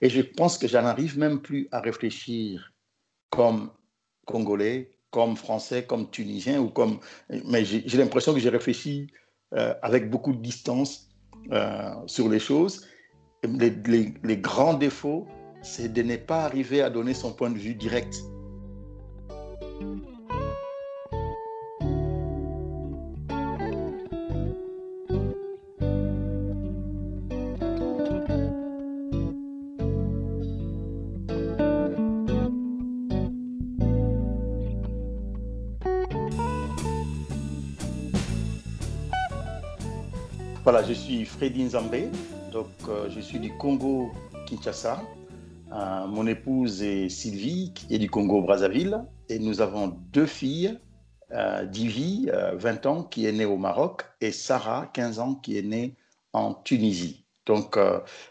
Et je pense que j'en arrive même plus à réfléchir comme Congolais, comme Français, comme Tunisien, ou comme... mais j'ai l'impression que j'ai réfléchi euh, avec beaucoup de distance euh, sur les choses. Les, grands défauts, c'est de ne pas arriver à donner son point de vue direct. Voilà, je suis Freddy Nzambé, donc euh, je suis du Congo Kinshasa. Euh, mon épouse est Sylvie, qui est du Congo Brazzaville, et nous avons deux filles, euh, Divi, 20 ans, qui est née au Maroc, et Sarah, 15 ans, qui est née en Tunisie. Donc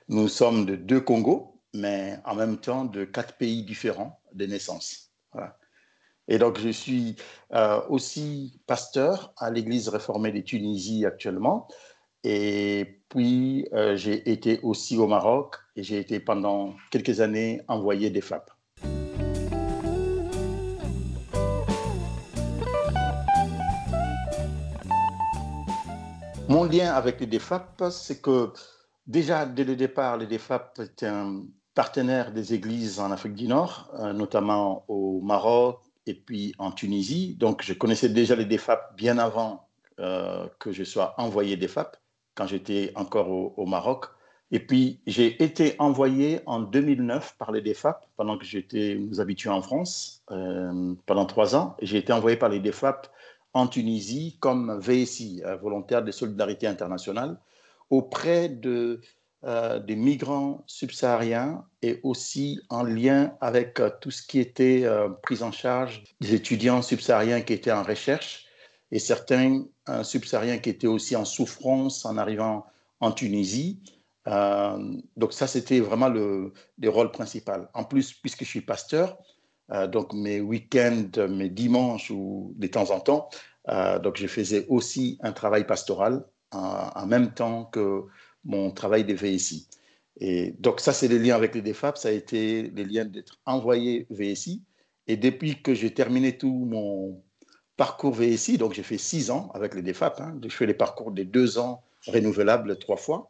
nous sommes de deux Congos, mais en même temps de quatre pays différents de naissance. Et donc, je suis aussi pasteur à l'Église réformée de Tunisie actuellement. Et puis, euh, j'ai été aussi au Maroc et j'ai été pendant quelques années envoyé des FAP. Mon lien avec les DFAP, c'est que déjà dès le départ, les DFAP étaient un partenaire des églises en Afrique du Nord, euh, notamment au Maroc et puis en Tunisie. Donc je connaissais déjà les DFAP bien avant euh, que je sois envoyé des FAP quand j'étais encore au, Maroc. Et puis, j'ai été envoyé en 2009 par les DFAP, pendant que j'étais, nous en France, euh, pendant trois ans. J'ai été envoyé par les DFAP en Tunisie comme VSI, euh, volontaire de solidarité internationale, auprès de, euh, des migrants subsahariens et aussi en lien avec tout ce qui était prise en charge des étudiants subsahariens qui étaient en recherche et certains subsahariens qui étaient aussi en souffrance en arrivant en Tunisie. Euh, donc ça, c'était vraiment le, le, rôle principal. En plus, puisque je suis pasteur, euh, donc mes week-ends, mes dimanches ou de temps en temps, euh, donc je faisais aussi un travail pastoral en même temps que mon travail de VSI. Et donc ça, c'est les liens avec les DFAP, ça a été les liens d'être envoyé VSI. Et depuis que j'ai terminé tout mon, parcours VSI, donc j'ai fait six ans avec les DFAP. Hein. Je fais les parcours des deux ans renouvelables trois fois.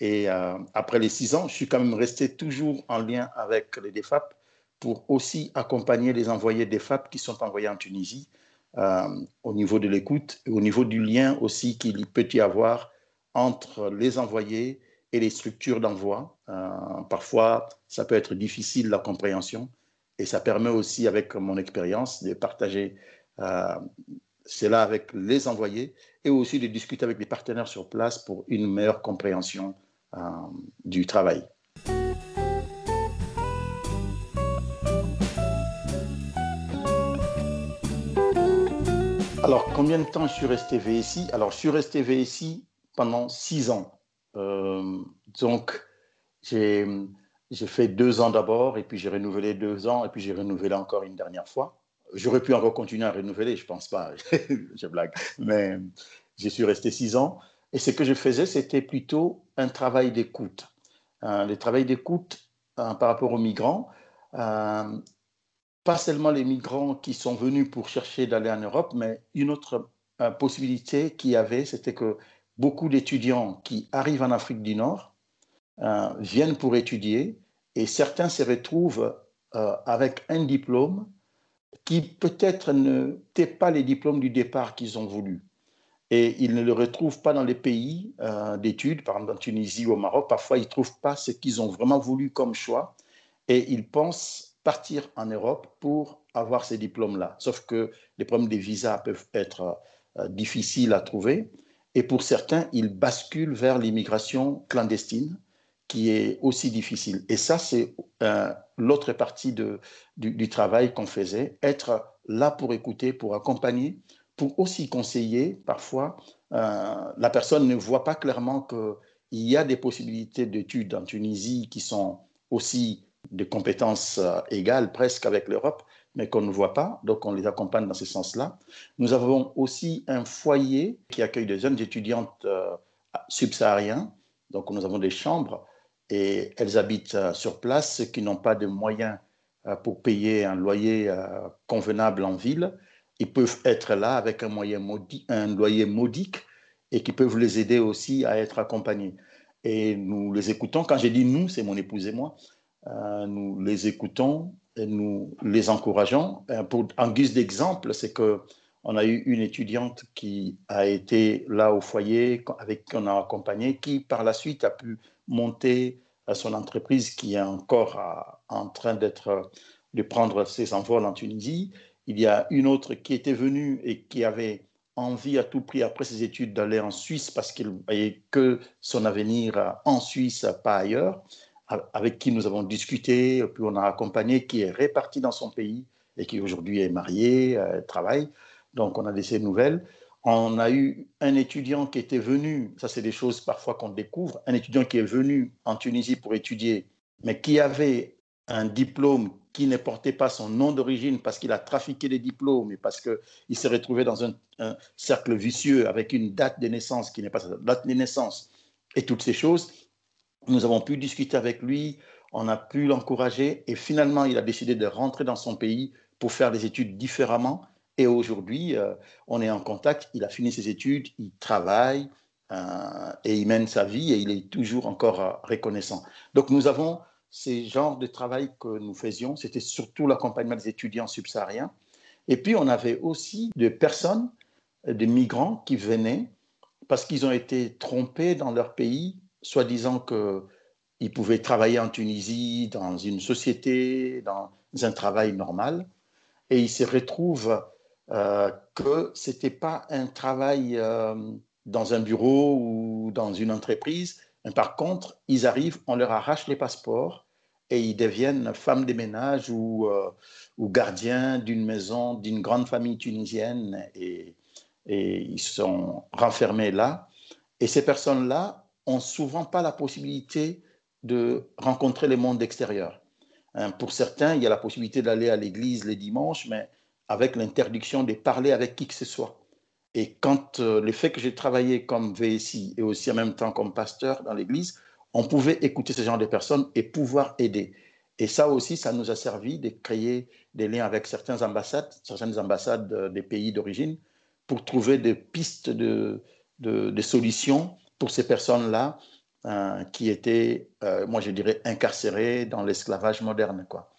Et euh, après les six ans, je suis quand même resté toujours en lien avec les DFAP pour aussi accompagner les envoyés DFAP qui sont envoyés en Tunisie euh, au niveau de l'écoute au niveau du lien aussi qu'il peut y avoir entre les envoyés et les structures d'envoi. Euh, parfois, ça peut être difficile la compréhension et ça permet aussi, avec mon expérience, de partager euh, c'est là avec les envoyés et aussi de discuter avec les partenaires sur place pour une meilleure compréhension euh, du travail. Alors, combien de temps je suis resté VSI Alors, je suis resté VSI pendant six ans. Euh, donc, j'ai fait deux ans d'abord, et puis j'ai renouvelé deux ans, et puis j'ai renouvelé encore une dernière fois. J'aurais pu encore continuer à renouveler, je pense pas, je blague, mais je suis resté six ans. Et ce que je faisais, c'était plutôt un travail d'écoute. Euh, le travail d'écoute euh, par rapport aux migrants, euh, pas seulement les migrants qui sont venus pour chercher d'aller en Europe, mais une autre possibilité qu'il y avait, c'était que beaucoup d'étudiants qui arrivent en Afrique du Nord viennent pour étudier et certains se retrouvent avec un diplôme qui peut-être n'étaient pas les diplômes du départ qu'ils ont voulu. Et ils ne le retrouvent pas dans les pays euh, d'études, par exemple en Tunisie ou au Maroc. Parfois, ils ne trouvent pas ce qu'ils ont vraiment voulu comme choix. Et ils pensent partir en Europe pour avoir ces diplômes-là. Sauf que les problèmes des visas peuvent être euh, difficiles à trouver. Et pour certains, ils basculent vers l'immigration clandestine qui est aussi difficile. Et ça, c'est euh, l'autre partie de, du, travail qu'on faisait, être là pour écouter, pour accompagner, pour aussi conseiller. Parfois, euh, la personne ne voit pas clairement qu'il y a des possibilités d'études en Tunisie qui sont aussi de compétences euh, égales presque avec l'Europe, mais qu'on ne voit pas. Donc, on les accompagne dans ce sens-là. Nous avons aussi un foyer qui accueille des jeunes étudiantes subsahariens. Donc, nous avons des chambres et elles habitent sur place, qui n'ont pas de moyens pour payer un loyer convenable en ville, ils peuvent être là avec un, loyer modique et qui peuvent les aider aussi à être accompagnés. Et nous les écoutons. Quand j'ai dit nous, c'est mon épouse et moi. Euh, nous les écoutons et nous les encourageons. Euh, pour, en guise d'exemple, c'est que on a eu une étudiante qui a été là au foyer, avec qui on a accompagné, qui par la suite a pu monter son entreprise qui est encore en train d'être de prendre ses envols en Tunisie. Il y a une autre qui était venue et qui avait envie à tout prix après ses études d'aller en Suisse parce qu'il voyait que son avenir en Suisse, pas ailleurs, avec qui nous avons discuté, puis on a accompagné, qui est réparti dans son pays et qui aujourd'hui est marié, euh, travaille. Donc on a laissé nouvelles. On a eu un étudiant qui était venu, ça c'est des choses parfois qu'on découvre, un étudiant qui est venu en Tunisie pour étudier, mais qui avait un diplôme qui ne portait pas son nom d'origine parce qu'il a trafiqué des diplômes et parce qu'il s'est retrouvé dans un, cercle vicieux avec une date de naissance qui n'est pas sa date de naissance et toutes ces choses. Nous avons pu discuter avec lui, on a pu l'encourager et finalement il a décidé de rentrer dans son pays pour faire des études différemment. Et aujourd'hui, euh, on est en contact, il a fini ses études, il travaille euh, et il mène sa vie et il est toujours encore euh, reconnaissant. Donc nous avons ces genres de travail que nous faisions, c'était surtout l'accompagnement des étudiants subsahariens. Et puis, on avait aussi des personnes, des migrants qui venaient parce qu'ils ont été trompés dans leur pays, soi-disant qu'ils pouvaient travailler en Tunisie, dans une société, dans un travail normal. Et ils se retrouvent euh, que ce n'était pas un travail euh, dans un bureau ou dans une entreprise, par contre, ils arrivent, on leur arrache les passeports et ils deviennent femmes de ménage ou, euh, gardiens d'une maison, d'une grande famille tunisienne et, et, ils sont renfermés là. Et ces personnes-là ont souvent pas la possibilité de rencontrer le monde extérieur. Hein, pour certains, il y a la possibilité d'aller à l'église les dimanches, mais avec l'interdiction de parler avec qui que ce soit. Et quand euh, le fait que j'ai travaillé comme VSI et aussi en même temps comme pasteur dans l'église, on pouvait écouter ce genre de personnes et pouvoir aider. Et ça aussi, ça nous a servi de créer des liens avec certaines ambassades, certaines ambassades euh, des pays d'origine, pour trouver des pistes de, solutions pour ces personnes-là euh, qui étaient, moi je dirais, incarcérées dans l'esclavage moderne. Quoi.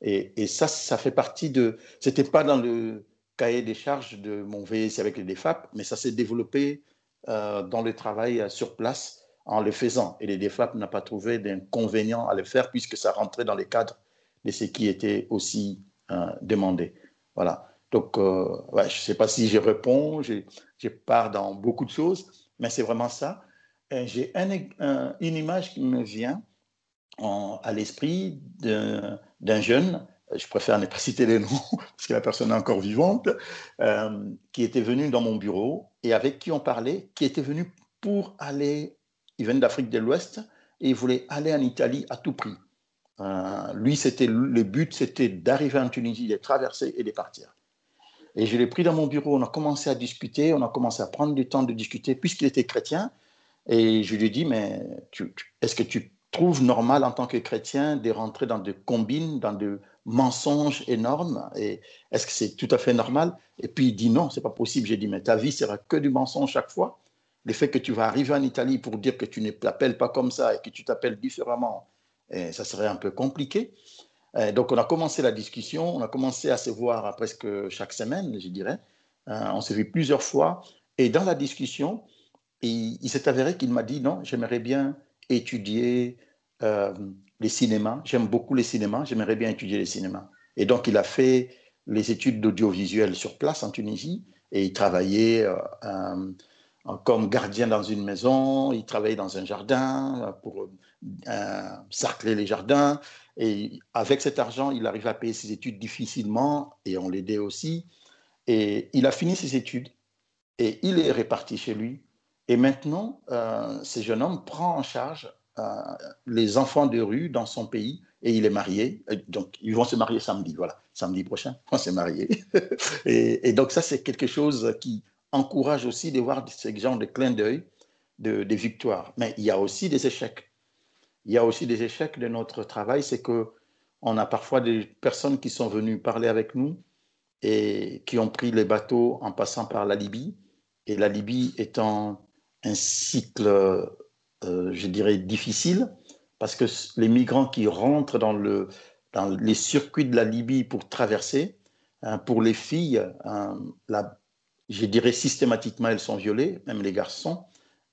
Et, ça, ça fait partie de... C'était pas dans le cahier des charges de mon VSI avec les DFAP, mais ça s'est développé euh, dans le travail euh, sur place en le faisant. Et les DFAP n'ont pas trouvé d'inconvénient à le faire puisque ça rentrait dans les cadres de ce qui était aussi euh, demandé. Voilà. Donc, je ne sais pas si je réponds, je, je, pars dans beaucoup de choses, mais c'est vraiment ça. J'ai un, une image qui me vient à l'esprit d'un jeune je préfère ne pas citer les noms parce que la personne est encore vivante, euh, qui était venue dans mon bureau et avec qui on parlait, qui était venu pour aller, il venait d'Afrique de l'Ouest et il voulait aller en Italie à tout prix. Euh, lui, c'était le but, c'était d'arriver en Tunisie, de traverser et de partir. Et je l'ai pris dans mon bureau, on a commencé à discuter, on a commencé à prendre du temps de discuter puisqu'il était chrétien. Et je lui ai dit, mais est-ce que tu trouves normal en tant que chrétien de rentrer dans des combines, dans des mensonge énorme. Et est-ce que c'est tout à fait normal? Et puis il dit non, c'est pas possible. J'ai dit, mais ta vie sera que du mensonge chaque fois. Le fait que tu vas arriver en Italie pour dire que tu ne t'appelles pas comme ça et que tu t'appelles différemment, et ça serait un peu compliqué. donc on a commencé la discussion, on a commencé à se voir presque chaque semaine, je dirais. Euh, on s'est vu plusieurs fois. Et dans la discussion, il s'est avéré qu'il m'a dit non, j'aimerais bien étudier euh, les cinémas. J'aime beaucoup les cinémas. J'aimerais bien étudier les cinémas. Et donc, il a fait les études d'audiovisuel sur place en Tunisie et il travaillait euh, euh, comme gardien dans une maison. Il travaillait dans un jardin pour cercler les jardins. Et avec cet argent, il arrivait à payer ses études difficilement et on l'aidait aussi. Et il a fini ses études et il est réparti chez lui. Et maintenant, ce jeune homme prend en charge euh, les enfants de rue dans son pays et il est marié. Donc, ils vont se marier samedi, voilà, samedi prochain, on s'est marié. et, donc, ça, c'est quelque chose qui encourage aussi de voir ce genre de clin d'œil, de, victoires. Mais il y a aussi des échecs. il y a aussi des échecs de notre travail, c'est que on a parfois des personnes qui sont venues parler avec nous et qui ont pris les bateaux en passant par la Libye. Et la Libye étant un cycle, euh, je dirais, difficile, parce que les migrants qui rentrent dans, le, dans les circuits de la Libye pour traverser, hein, pour les filles, hein, je dirais systématiquement, elles sont violées, même les garçons.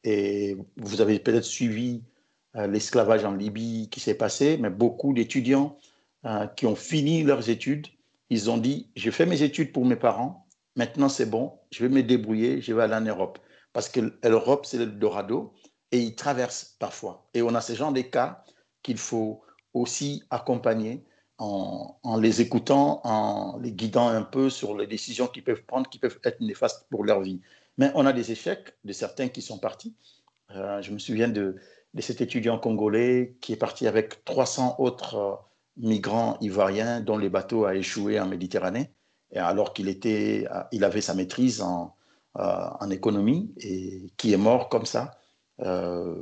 Et vous avez peut-être suivi euh, l'esclavage en Libye qui s'est passé, mais beaucoup d'étudiants euh, qui ont fini leurs études, ils ont dit, j'ai fait mes études pour mes parents, maintenant c'est bon, je vais me débrouiller, je vais aller en Europe. Parce que l'Europe, c'est le Dorado, et ils traversent parfois. Et on a ce genre de cas qu'il faut aussi accompagner en, les écoutant, en les guidant un peu sur les décisions qu'ils peuvent prendre, qui peuvent être néfastes pour leur vie. Mais on a des échecs de certains qui sont partis. Euh, je me souviens de, cet étudiant congolais qui est parti avec 300 autres euh, migrants ivoiriens dont le bateau a échoué en Méditerranée, et alors qu'il euh, il avait sa maîtrise en, en, économie et qui est mort comme ça, euh,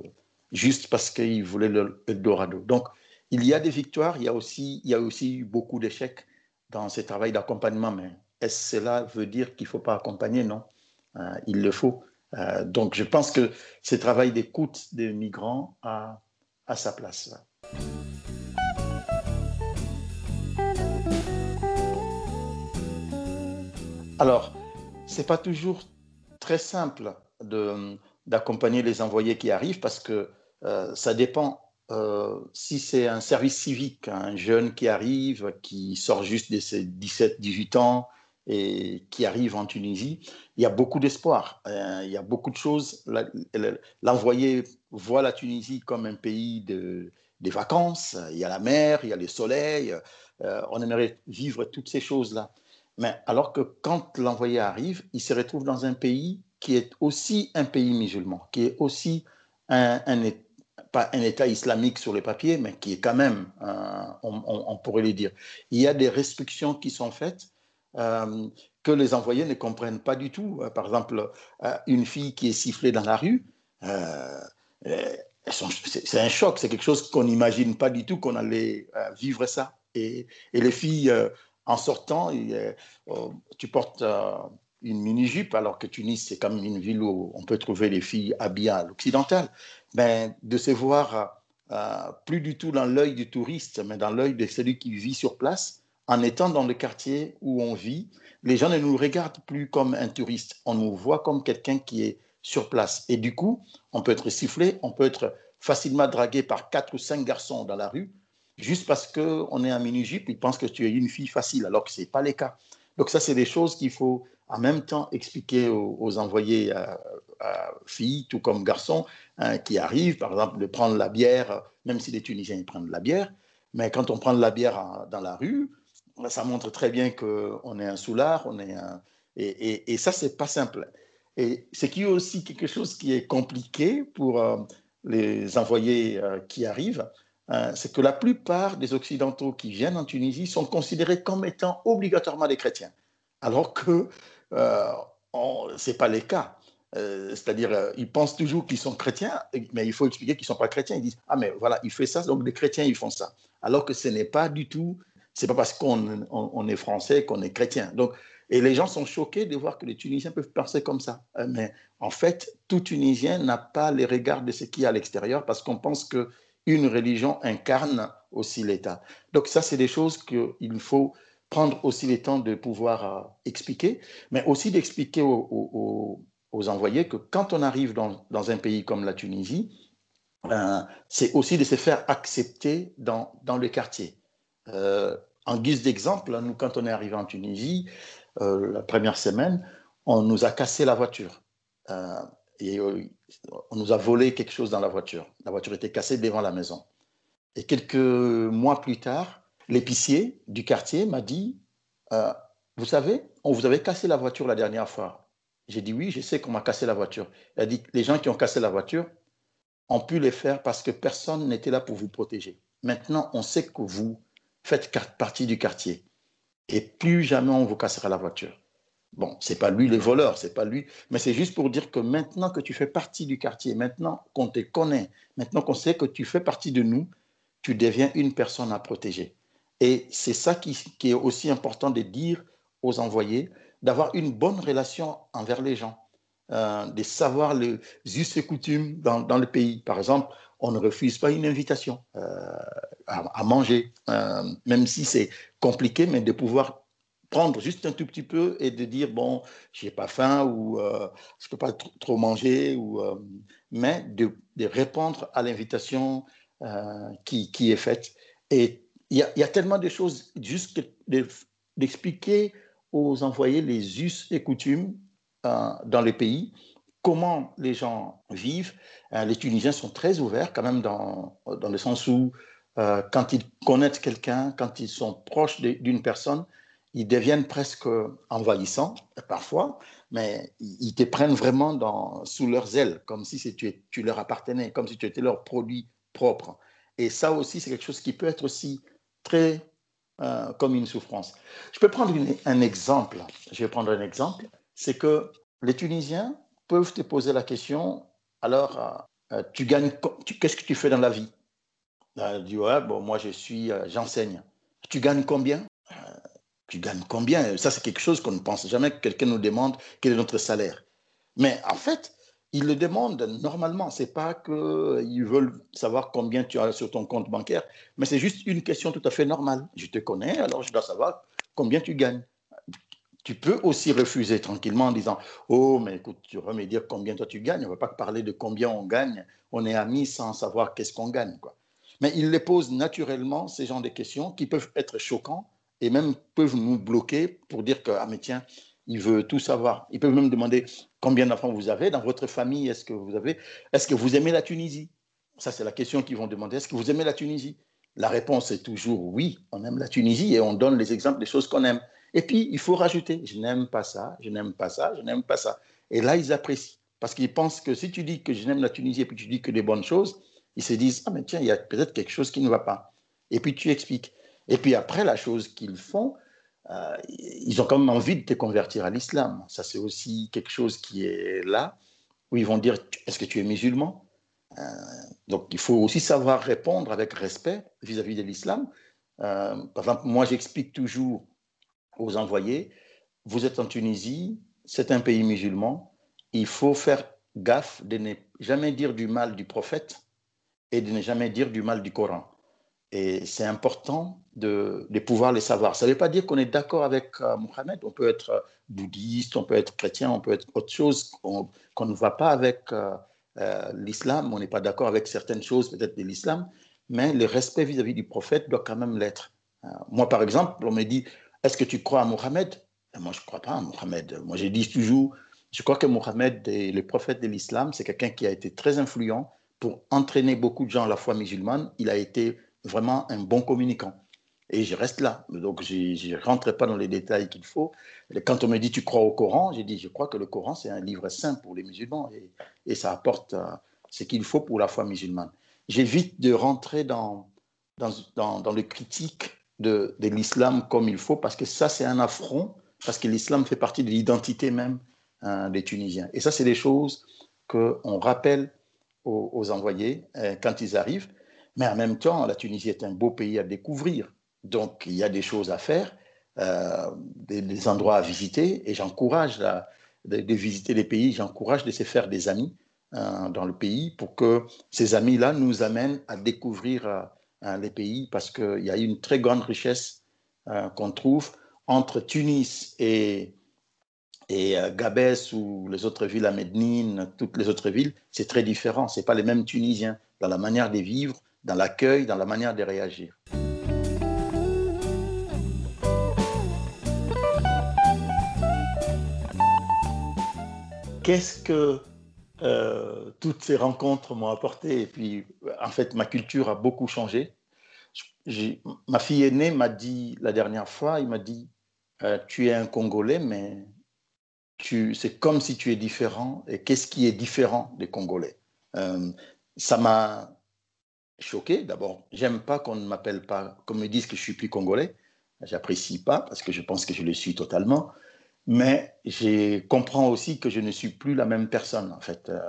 juste parce qu'il voulait le Eldorado. Donc, il y a des victoires, il y a aussi, il y a aussi eu beaucoup d'échecs dans ce travail d'accompagnement, mais est-ce cela veut dire qu'il ne faut pas accompagner? Non, euh, il le faut. Euh, donc, je pense que ce travail d'écoute des migrants a, a sa place. Alors, ce n'est pas toujours très simple d'accompagner les envoyés qui arrivent parce que euh, ça dépend euh, si c'est un service civique, un jeune qui arrive, qui sort juste de ses 17-18 ans et qui arrive en Tunisie, il y a beaucoup d'espoir, euh, il y a beaucoup de choses. L'envoyé voit la Tunisie comme un pays de, des vacances, il y a la mer, il y a le soleil, euh, on aimerait vivre toutes ces choses-là. Mais alors que quand l'envoyé arrive, il se retrouve dans un pays qui est aussi un pays musulman, qui est aussi un, pas un État islamique sur les papiers, mais qui est quand même, euh, on, pourrait le dire. Il y a des restrictions qui sont faites euh, que les envoyés ne comprennent pas du tout. Euh, par exemple, une fille qui est sifflée dans la rue, c'est un choc, c'est quelque chose qu'on n'imagine pas du tout qu'on allait vivre ça. Et les filles en sortant, oh, tu portes une mini-jupe, alors que Tunis, c'est comme une ville où on peut trouver les filles habillées à l'occidental. Ben, de se voir euh, plus du tout dans l'œil du touriste, mais dans l'œil de celui qui vit sur place, en étant dans le quartier où on vit, les gens ne nous regardent plus comme un touriste, on nous voit comme quelqu'un qui est sur place. Et du coup, on peut être sifflé, on peut être facilement dragué par quatre ou cinq garçons dans la rue, juste parce qu'on est un mini-jupe, ils pensent que tu es une fille facile, alors que ce n'est pas le cas. Donc ça, c'est des choses qu'il faut en même temps expliquer aux, envoyés à, filles, tout comme garçons, hein, qui arrivent, par exemple, de prendre la bière, même si les Tunisiens ils prennent de la bière, mais quand on prend de la bière dans la rue, ça montre très bien qu'on est un soulard, on est un... Et, et, et ça, c'est pas simple. Et ce qui est aussi quelque chose qui est compliqué pour euh, les envoyés euh, qui arrivent, c'est que la plupart des Occidentaux qui viennent en Tunisie sont considérés comme étant obligatoirement des chrétiens, alors que euh, ce n'est pas le cas. Euh, c'est-à-dire, euh, ils pensent toujours qu'ils sont chrétiens, mais il faut expliquer qu'ils ne sont pas chrétiens. Ils disent, ah mais voilà, il fait ça, donc les chrétiens, ils font ça. Alors que ce n'est pas du tout, c'est pas parce qu'on on, est français qu'on est chrétien. Donc, et les gens sont choqués de voir que les Tunisiens peuvent penser comme ça. Mais en fait, tout Tunisien n'a pas les regards de ce qui est à l'extérieur parce qu'on pense qu'une religion incarne aussi l'État. Donc ça, c'est des choses qu'il faut prendre aussi le temps de pouvoir euh, expliquer, mais aussi d'expliquer aux, envoyés que quand on arrive dans, un pays comme la Tunisie, euh, c'est aussi de se faire accepter dans, dans le quartier. Euh, en guise d'exemple, nous, quand on est arrivé en Tunisie, la première semaine, on nous a cassé la voiture. Et euh, on nous a volé quelque chose dans la voiture. La voiture était cassée devant la maison. Et quelques mois plus tard, l'épicier du quartier m'a dit euh, Vous savez, on vous avait cassé la voiture la dernière fois. J'ai dit Oui, je sais qu'on m'a cassé la voiture. Il a dit Les gens qui ont cassé la voiture ont pu le faire parce que personne n'était là pour vous protéger. Maintenant, on sait que vous faites partie du quartier et plus jamais on vous cassera la voiture. Bon, c'est pas lui le voleur, c'est pas lui, mais c'est juste pour dire que maintenant que tu fais partie du quartier, maintenant qu'on te connaît, maintenant qu'on sait que tu fais partie de nous, tu deviens une personne à protéger. Et c'est ça qui, est aussi important de dire aux envoyés, d'avoir une bonne relation envers les gens, euh, de savoir les us et coutumes dans, le pays. Par exemple, on ne refuse pas une invitation euh, à, manger, euh, même si c'est compliqué, mais de pouvoir prendre juste un tout petit peu et de dire bon, j'ai pas faim ou euh, je peux pas trop manger ou euh, mais de, répondre à l'invitation euh, qui, qui, est faite. Et il y, y, a tellement de choses juste d'expliquer aux envoyés les us et coutumes dans les pays, comment les gens vivent. les Tunisiens sont très ouverts quand même dans, dans le sens où quand ils connaissent quelqu'un, quand ils sont proches d'une personne, ils deviennent presque envahissants parfois, mais ils te prennent vraiment dans, sous leurs ailes, comme si tu, leur appartenais, comme si tu étais leur produit propre. Et ça aussi, c'est quelque chose qui peut être aussi très euh, comme une souffrance. Je peux prendre un exemple. Je vais prendre un exemple. C'est que les Tunisiens peuvent te poser la question alors, euh, tu gagnes, qu'est-ce que tu fais dans la vie? Tu dis, ouais, bon, moi, je suis, euh, j'enseigne. Tu gagnes combien? Tu gagnes combien? Ça, c'est quelque chose qu'on ne pense jamais que quelqu'un nous demande quel est notre salaire. Mais en fait, ils le demandent normalement. Ce n'est pas qu'ils veulent savoir combien tu as sur ton compte bancaire, mais c'est juste une question tout à fait normale. Je te connais, alors je dois savoir combien tu gagnes. Tu peux aussi refuser tranquillement en disant Oh, mais écoute, tu vas me dire combien toi tu gagnes. On ne va pas parler de combien on gagne. On est amis sans savoir qu'est-ce qu'on gagne. Quoi. Mais ils les posent naturellement, ces genres de questions qui peuvent être choquants et même peuvent nous bloquer pour dire que, ah mais tiens, il veut tout savoir. Ils peuvent même demander combien d'enfants vous avez dans votre famille, est-ce que vous avez, est-ce que vous aimez la Tunisie? Ça, c'est la question qu'ils vont demander. Est-ce que vous aimez la Tunisie? La réponse est toujours oui, on aime la Tunisie et on donne les exemples des choses qu'on aime. Et puis, il faut rajouter, je n'aime pas ça, je n'aime pas ça, je n'aime pas ça. Et là, ils apprécient. Parce qu'ils pensent que si tu dis que je n'aime la Tunisie et puis tu dis que des bonnes choses, ils se disent, ah mais tiens, il y a peut-être quelque chose qui ne va pas. Et puis tu expliques. Et puis après, la chose qu'ils font, euh, ils ont quand même envie de te convertir à l'islam. Ça, c'est aussi quelque chose qui est là, où ils vont dire, est-ce que tu es musulman? Euh, Donc, il faut aussi savoir répondre avec respect vis-à-vis de l'islam. Euh, par exemple, moi, j'explique toujours aux envoyés, vous êtes en Tunisie, c'est un pays musulman, il faut faire gaffe de ne jamais dire du mal du prophète et de ne jamais dire du mal du Coran. Et c'est important de, pouvoir les savoir. Ça ne veut pas dire qu'on est d'accord avec euh, Mohamed. On peut être euh, bouddhiste, on peut être chrétien, on peut être autre chose, qu'on ne va pas avec euh, l'islam. On n'est pas d'accord avec certaines choses peut-être de l'islam, mais le respect vis-à-vis du prophète doit quand même l'être. moi, par exemple, on me dit, est-ce que tu crois à Mohamed Moi, je ne crois pas à Mohamed. Moi, je dis toujours, je crois que Mohamed le prophète de l'islam. C'est quelqu'un qui a été très influent pour entraîner beaucoup de gens à la foi musulmane. Il a été vraiment un bon communicant. Et je reste là. Donc, je ne rentre pas dans les détails qu'il faut. Quand on me dit tu crois au Coran, j'ai dit je crois que le Coran, c'est un livre saint pour les musulmans et, ça apporte euh, ce qu'il faut pour la foi musulmane. J'évite de rentrer dans, dans, dans, le critique de, l'islam comme il faut parce que ça, c'est un affront, parce que l'islam fait partie de l'identité même hein, des Tunisiens. Et ça, c'est des choses qu'on rappelle aux, aux envoyés euh, quand ils arrivent. Mais en même temps, la Tunisie est un beau pays à découvrir. Donc, il y a des choses à faire, euh, des, endroits à visiter. Et j'encourage de, visiter les pays, j'encourage de se faire des amis euh, dans le pays pour que ces amis-là nous amènent à découvrir euh, les pays parce qu'il y a une très grande richesse qu'on trouve entre Tunis et, et Gabès ou les autres villes à Mednine, toutes les autres villes, c'est très différent. Ce pas les mêmes Tunisiens dans la manière de vivre, dans l'accueil, dans la manière de réagir. Qu'est-ce que euh, toutes ces rencontres m'ont apporté? Et puis, en fait, ma culture a beaucoup changé. Ma fille aînée m'a dit la dernière fois, il m'a dit, euh, tu es un Congolais, mais c'est comme si tu es différent. Et qu'est-ce qui est différent des Congolais? Euh, Ça m'a choqué. D'abord, j'aime pas qu'on ne m'appelle pas, qu'on me dise que je suis plus congolais. J'apprécie pas parce que je pense que je le suis totalement. mais je comprends aussi que je ne suis plus la même personne, en fait. Euh,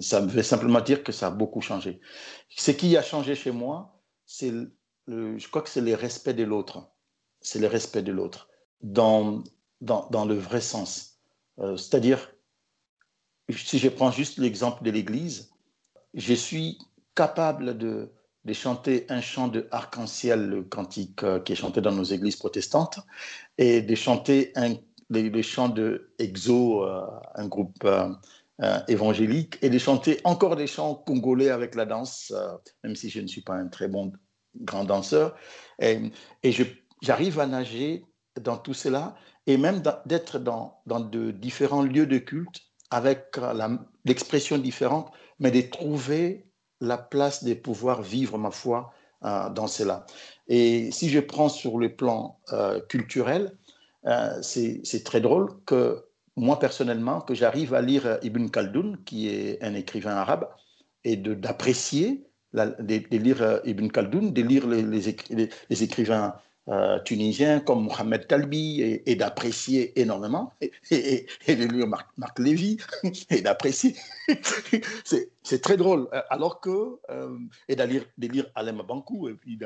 ça veut simplement dire que ça a beaucoup changé. Ce qui a changé chez moi, c'est, je crois que c'est le respect de l'autre. C'est le respect de l'autre, dans, dans, dans, le vrai sens. Euh, c'est-à-dire, si je prends juste l'exemple de l'Église, je suis capable de, de chanter un chant de arc-en-ciel, le cantique euh, qui est chanté dans nos églises protestantes, et de chanter un les, chants de Exo, euh, un groupe euh, évangélique, et de chanter encore des chants congolais avec la danse, même si je ne suis pas un très bon grand danseur. Et, et j'arrive à nager dans tout cela, et même d'être dans, dans, de différents lieux de culte avec l'expression différente, mais de trouver la place de pouvoir vivre ma foi dans cela. Et si je prends sur le plan culturel, euh, c'est très drôle que moi personnellement, que j'arrive à lire Ibn Khaldoun, qui est un écrivain arabe, et d'apprécier, de, lire euh, Ibn Khaldoun, de lire les, les, écrivains euh, tunisiens comme Mohamed Talbi et, d'apprécier énormément, et, et, de lire Marc, Lévy et d'apprécier. c'est très drôle. Alors que, et de lire, de lire Bankou et puis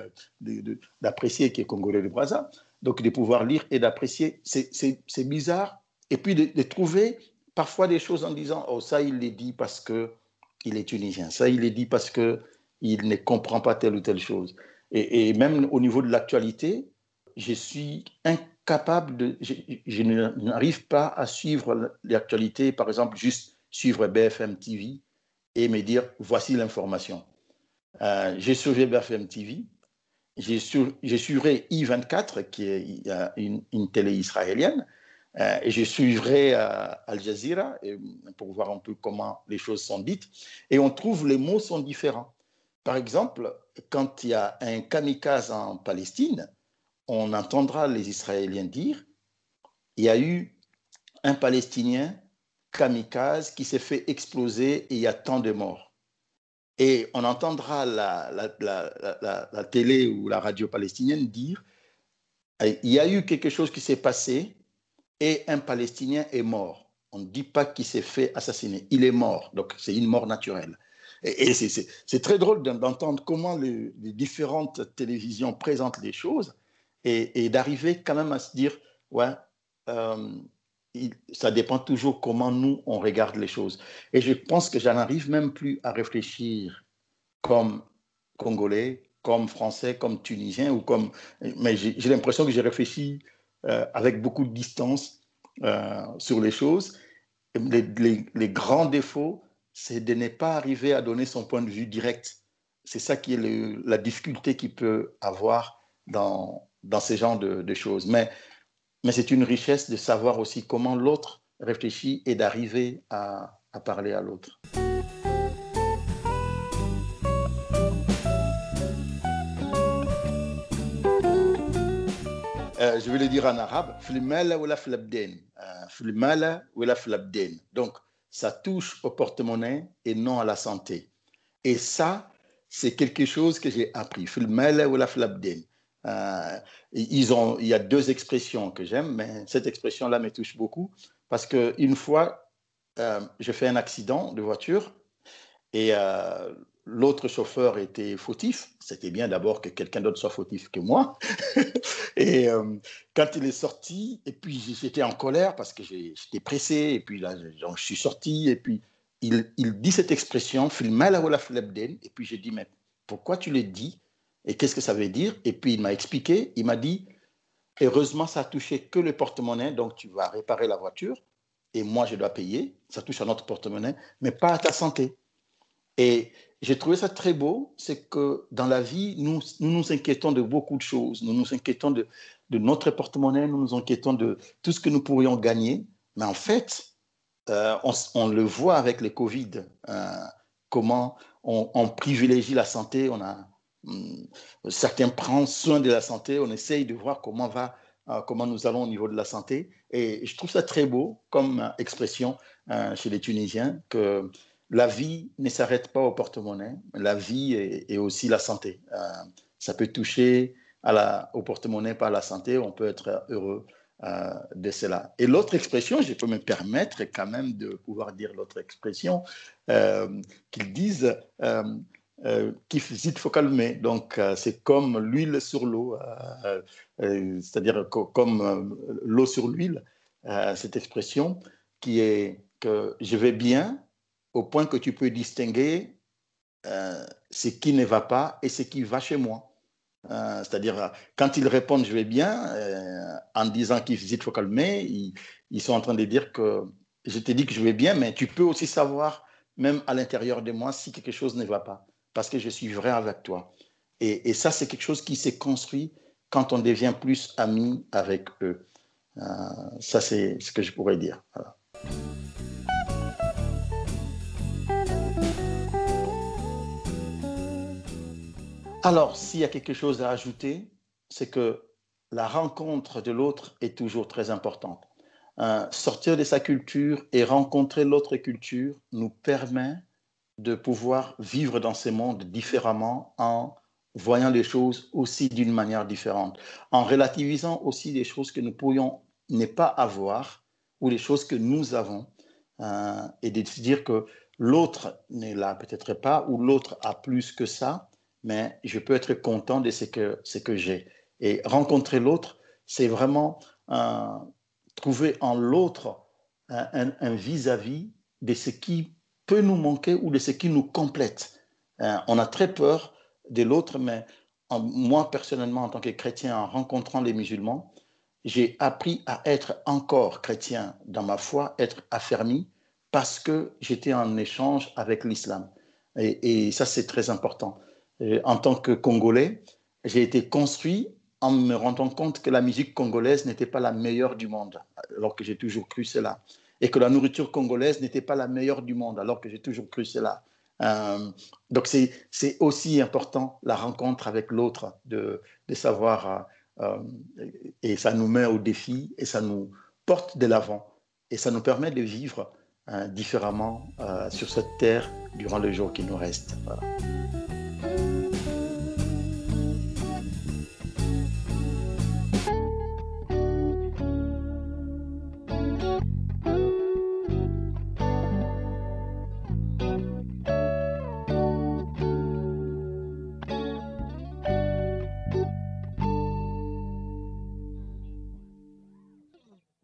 d'apprécier qui est congolais de Brazza donc de pouvoir lire et d'apprécier. C'est bizarre. Et puis de, trouver parfois des choses en disant, oh ça il l'est dit parce que il est tunisien, ça il est dit parce que il ne comprend pas telle ou telle chose. Et, même au niveau de l'actualité, je suis incapable de, je, n'arrive pas à suivre l'actualité, par exemple juste suivre BFM TV et me dire voici l'information. Euh, j'ai suivi BFM TV, j'ai suivrai I24, qui est une, télé israélienne, euh, et je suivrai euh, Al Jazeera pour voir un peu comment les choses sont dites. Et on trouve les mots sont différents. Par exemple, quand il y a un kamikaze en Palestine, on entendra les Israéliens dire il y a eu un Palestinien kamikaze qui s'est fait exploser et il y a tant de morts et on entendra la, télé ou la radio palestinienne dire il y a eu quelque chose qui s'est passé et un Palestinien est mort. On ne dit pas qu'il s'est fait assassiner, il est mort, donc c'est une mort naturelle. Et, c'est très drôle d'entendre comment les, différentes télévisions présentent les choses et, d'arriver quand même à se dire, ouais, euh, ça dépend toujours comment nous, on regarde les choses. Et je pense que j'en arrive même plus à réfléchir comme Congolais, comme Français, comme Tunisien, ou comme... mais j'ai l'impression que j'ai réfléchi euh, avec beaucoup de distance euh, sur les choses. Les, les, grands défauts, c'est de ne pas arriver à donner son point de vue direct. C'est ça qui est la difficulté qu'il peut avoir dans, dans ces genres de, choses. Mais mais c'est une richesse de savoir aussi comment l'autre réfléchit et d'arriver à, parler à l'autre. Euh, je vais le dire en arabe, euh, donc ça touche au porte-monnaie et non à la santé. Et ça, c'est quelque chose que j'ai appris. Euh, ils ont, il y a deux expressions que j'aime, mais cette expression-là me touche beaucoup parce qu'une fois, euh, je fais un accident de voiture et euh, l'autre chauffeur était fautif. C'était bien d'abord que quelqu'un d'autre soit fautif que moi. et quand il est sorti, et puis j'étais en colère parce que j'étais pressé, et puis là, je suis sorti, et puis il, il dit cette expression, et puis j'ai dit, mais pourquoi tu le dis? Et qu'est-ce que ça veut dire? Et puis il m'a expliqué, il m'a dit, heureusement, ça a touché que le porte-monnaie, donc tu vas réparer la voiture, et moi je dois payer, ça touche à notre porte-monnaie, mais pas à ta santé. Et j'ai trouvé ça très beau, c'est que dans la vie, nous, nous, inquiétons de beaucoup de choses, nous nous inquiétons de, notre porte-monnaie, nous nous inquiétons de tout ce que nous pourrions gagner, mais en fait, euh, on, le voit avec les Covid, euh, comment on, on, privilégie la santé, on a certains prennent soin de la santé, on essaye de voir comment, va, euh, comment nous allons au niveau de la santé. Et je trouve ça très beau comme euh, expression euh, chez les Tunisiens que la vie ne s'arrête pas au porte-monnaie, la vie est, aussi la santé. ça peut toucher au porte-monnaie par la santé, on peut être heureux de cela. Et l'autre expression, je peux me permettre quand même de pouvoir dire l'autre expression, qu'ils disent qui il faut calmer. Donc, c'est comme l'huile sur l'eau, c'est-à-dire comme l'eau sur l'huile, cette expression qui est que je vais bien au point que tu peux distinguer euh, ce qui ne va pas et ce qui va chez moi. Euh, c'est-à-dire, quand ils répondent je vais bien, euh, en disant qu'il faut calmer, ils, ils, sont en train de dire que je te dis que je vais bien, mais tu peux aussi savoir, même à l'intérieur de moi, si quelque chose ne va pas, parce que je suis vrai avec toi. Et, ça, c'est quelque chose qui s'est construit quand on devient plus ami avec eux. ça, c'est ce que je pourrais dire. Alors, s'il y a quelque chose à ajouter, c'est que la rencontre de l'autre est toujours très importante. Euh, sortir de sa culture et rencontrer l'autre culture nous permet de pouvoir vivre dans ces mondes différemment en voyant les choses aussi d'une manière différente, en relativisant aussi les choses que nous pourrions ne pas avoir ou les choses que nous avons, euh, et de se dire que l'autre ne l'a peut-être pas ou l'autre a plus que ça, mais je peux être content de ce que, ce que j'ai. Et rencontrer l'autre, c'est vraiment euh, trouver en l'autre un vis-à-vis de ce qui peut nous manquer ou de ce qui nous complète. Euh, on a très peur de l'autre, mais moi personnellement, en tant que chrétien, en rencontrant les musulmans, j'ai appris à être encore chrétien dans ma foi, être affermi, parce que j'étais en échange avec l'islam. Et, ça, c'est très important. Euh, en tant que Congolais, j'ai été construit en me rendant compte que la musique congolaise n'était pas la meilleure du monde, alors que j'ai toujours cru cela. Et que la nourriture congolaise n'était pas la meilleure du monde, alors que j'ai toujours cru cela. Euh, donc c'est aussi important la rencontre avec l'autre, de, de, savoir, euh, et ça nous met au défi, et ça nous porte de l'avant, et ça nous permet de vivre différemment sur cette terre durant le jour qui nous reste. Voilà.